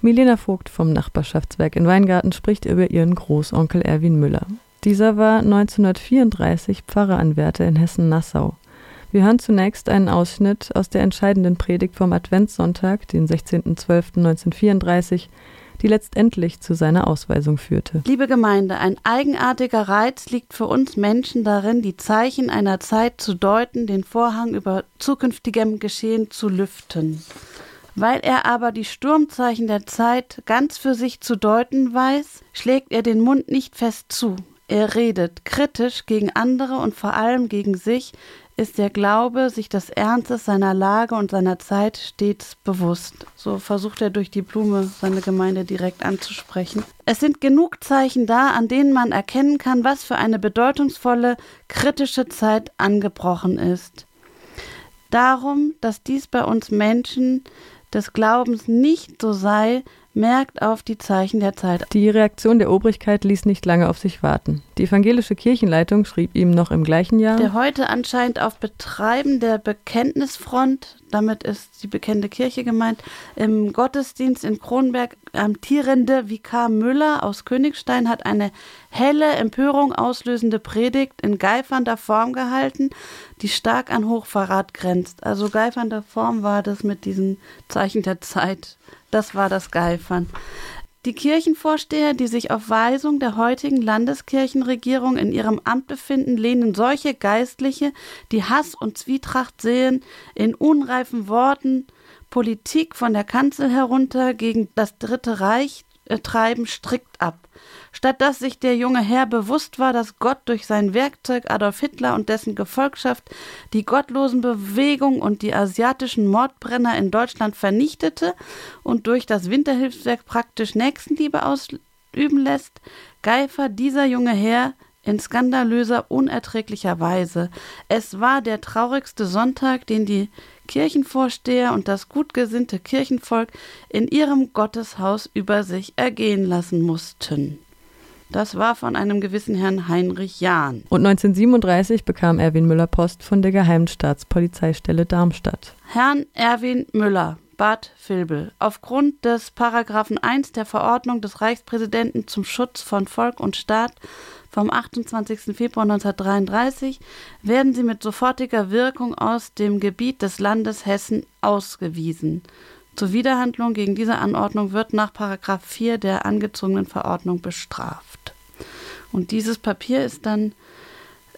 Milena Vogt vom Nachbarschaftswerk in Weingarten spricht über ihren Großonkel Erwin Müller. Dieser war 1934 Pfarreranwärter in Hessen-Nassau. Wir hören zunächst einen Ausschnitt aus der entscheidenden Predigt vom Adventssonntag, den 16.12.1934, die letztendlich zu seiner Ausweisung führte. Liebe Gemeinde, ein eigenartiger Reiz liegt für uns Menschen darin, die Zeichen einer Zeit zu deuten, den Vorhang über zukünftigem Geschehen zu lüften. Weil er aber die Sturmzeichen der Zeit ganz für sich zu deuten weiß, schlägt er den Mund nicht fest zu. Er redet kritisch gegen andere und vor allem gegen sich, ist der Glaube sich des Ernstes seiner Lage und seiner Zeit stets bewusst. So versucht er durch die Blume seine Gemeinde direkt anzusprechen. Es sind genug Zeichen da, an denen man erkennen kann, was für eine bedeutungsvolle, kritische Zeit angebrochen ist. Darum, dass dies bei uns Menschen des Glaubens nicht so sei, merkt auf die Zeichen der Zeit. Die Reaktion der Obrigkeit ließ nicht lange auf sich warten. Die evangelische Kirchenleitung schrieb ihm noch im gleichen Jahr, der heute anscheinend auf Betreiben der Bekenntnisfront, damit ist die bekennende Kirche gemeint, im Gottesdienst in Kronberg amtierende Vikar Müller aus Königstein hat eine helle, Empörung auslösende Predigt in geifernder Form gehalten, die stark an Hochverrat grenzt. Also geifernder Form war das mit diesen Zeichen der Zeit das war das Geifern. Die Kirchenvorsteher, die sich auf Weisung der heutigen Landeskirchenregierung in ihrem Amt befinden, lehnen solche Geistliche, die Hass und Zwietracht sehen, in unreifen Worten Politik von der Kanzel herunter gegen das Dritte Reich treiben, strikt ab statt dass sich der junge Herr bewusst war, dass Gott durch sein Werkzeug Adolf Hitler und dessen Gefolgschaft die gottlosen Bewegungen und die asiatischen Mordbrenner in Deutschland vernichtete und durch das Winterhilfswerk praktisch Nächstenliebe ausüben lässt, Geifer dieser junge Herr in skandalöser, unerträglicher Weise. Es war der traurigste Sonntag, den die Kirchenvorsteher und das gutgesinnte Kirchenvolk in ihrem Gotteshaus über sich ergehen lassen mussten. Das war von einem gewissen Herrn Heinrich Jahn. Und 1937 bekam Erwin Müller Post von der Geheimen Staatspolizeistelle Darmstadt. Herrn Erwin Müller, Bad Vilbel. Aufgrund des Paragraphen 1 der Verordnung des Reichspräsidenten zum Schutz von Volk und Staat vom 28. Februar 1933 werden sie mit sofortiger Wirkung aus dem Gebiet des Landes Hessen ausgewiesen. Zur Widerhandlung gegen diese Anordnung wird nach Paragraph 4 der angezogenen Verordnung bestraft. Und dieses Papier ist dann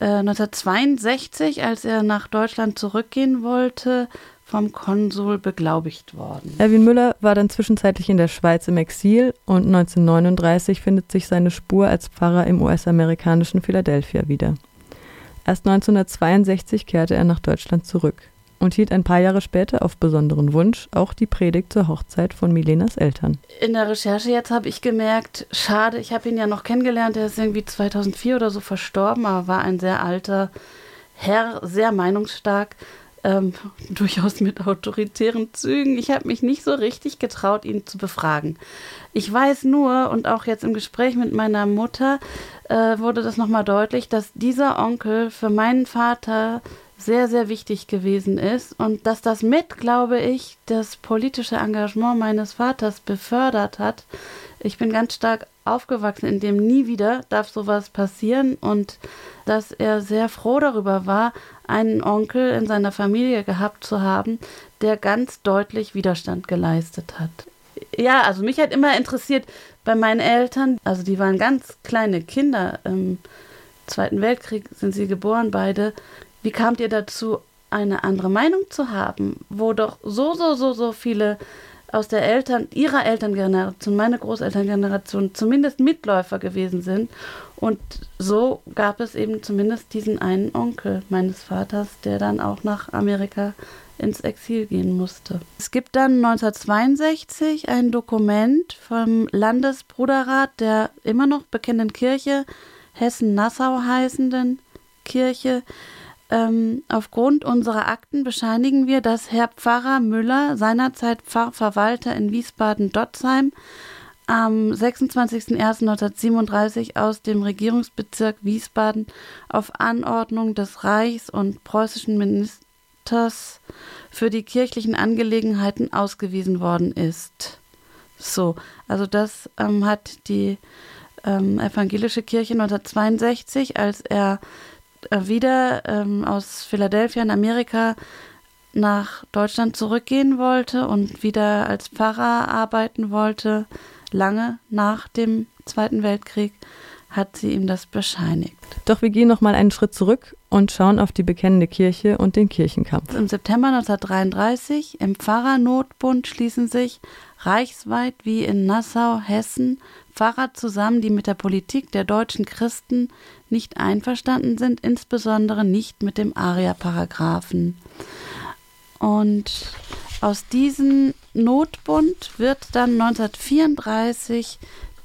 äh, 1962, als er nach Deutschland zurückgehen wollte, vom Konsul beglaubigt worden. Erwin Müller war dann zwischenzeitlich in der Schweiz im Exil und 1939 findet sich seine Spur als Pfarrer im US-amerikanischen Philadelphia wieder. Erst 1962 kehrte er nach Deutschland zurück und hielt ein paar Jahre später auf besonderen Wunsch auch die Predigt zur Hochzeit von Milenas Eltern. In der Recherche jetzt habe ich gemerkt, schade, ich habe ihn ja noch kennengelernt, er ist irgendwie 2004 oder so verstorben, aber war ein sehr alter Herr, sehr meinungsstark, ähm, durchaus mit autoritären Zügen. Ich habe mich nicht so richtig getraut, ihn zu befragen. Ich weiß nur, und auch jetzt im Gespräch mit meiner Mutter äh, wurde das nochmal deutlich, dass dieser Onkel für meinen Vater sehr, sehr wichtig gewesen ist und dass das mit, glaube ich, das politische Engagement meines Vaters befördert hat. Ich bin ganz stark aufgewachsen, in dem nie wieder darf sowas passieren und dass er sehr froh darüber war, einen Onkel in seiner Familie gehabt zu haben, der ganz deutlich Widerstand geleistet hat. Ja, also mich hat immer interessiert bei meinen Eltern, also die waren ganz kleine Kinder, im Zweiten Weltkrieg sind sie geboren beide, wie kamt ihr dazu, eine andere Meinung zu haben, wo doch so, so, so, so viele aus der Eltern, ihrer Elterngeneration, meine Großelterngeneration, zumindest Mitläufer gewesen sind. Und so gab es eben zumindest diesen einen Onkel meines Vaters, der dann auch nach Amerika ins Exil gehen musste. Es gibt dann 1962 ein Dokument vom Landesbruderrat der immer noch bekennenden Kirche Hessen-Nassau heißenden Kirche, ähm, aufgrund unserer Akten bescheinigen wir, dass Herr Pfarrer Müller, seinerzeit Pfarrverwalter in Wiesbaden-Dotzheim, am 26.01.1937 aus dem Regierungsbezirk Wiesbaden auf Anordnung des Reichs- und preußischen Ministers für die kirchlichen Angelegenheiten ausgewiesen worden ist. So, also das ähm, hat die ähm, evangelische Kirche 1962, als er wieder ähm, aus Philadelphia in Amerika nach Deutschland zurückgehen wollte und wieder als Pfarrer arbeiten wollte, lange nach dem Zweiten Weltkrieg, hat sie ihm das bescheinigt. Doch wir gehen noch mal einen Schritt zurück und schauen auf die bekennende Kirche und den Kirchenkampf. Im September 1933 im Pfarrernotbund schließen sich reichsweit wie in Nassau, Hessen Pfarrer zusammen, die mit der Politik der deutschen Christen nicht einverstanden sind, insbesondere nicht mit dem Aria-Paragraphen. Und aus diesem Notbund wird dann 1934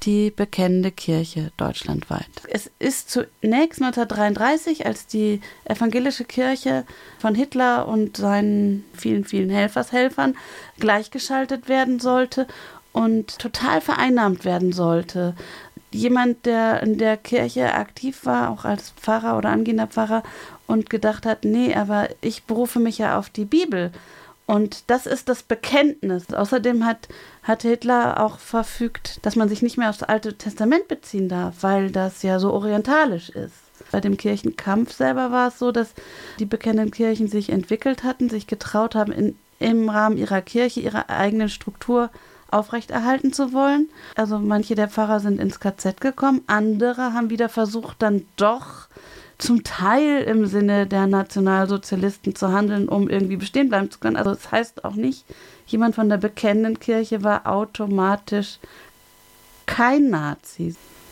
die bekennende Kirche deutschlandweit. Es ist zunächst 1933, als die evangelische Kirche von Hitler und seinen vielen, vielen Helfershelfern gleichgeschaltet werden sollte und total vereinnahmt werden sollte. Jemand, der in der Kirche aktiv war, auch als Pfarrer oder angehender Pfarrer, und gedacht hat, nee, aber ich berufe mich ja auf die Bibel. Und das ist das Bekenntnis. Außerdem hat, hat Hitler auch verfügt, dass man sich nicht mehr aufs Alte Testament beziehen darf, weil das ja so orientalisch ist. Bei dem Kirchenkampf selber war es so, dass die bekennenden Kirchen sich entwickelt hatten, sich getraut haben, in, im Rahmen ihrer Kirche ihre eigene Struktur aufrechterhalten zu wollen. Also manche der Pfarrer sind ins KZ gekommen, andere haben wieder versucht, dann doch zum Teil im Sinne der Nationalsozialisten zu handeln, um irgendwie bestehen bleiben zu können. Also das heißt auch nicht, jemand von der bekennenden Kirche war automatisch kein Nazi.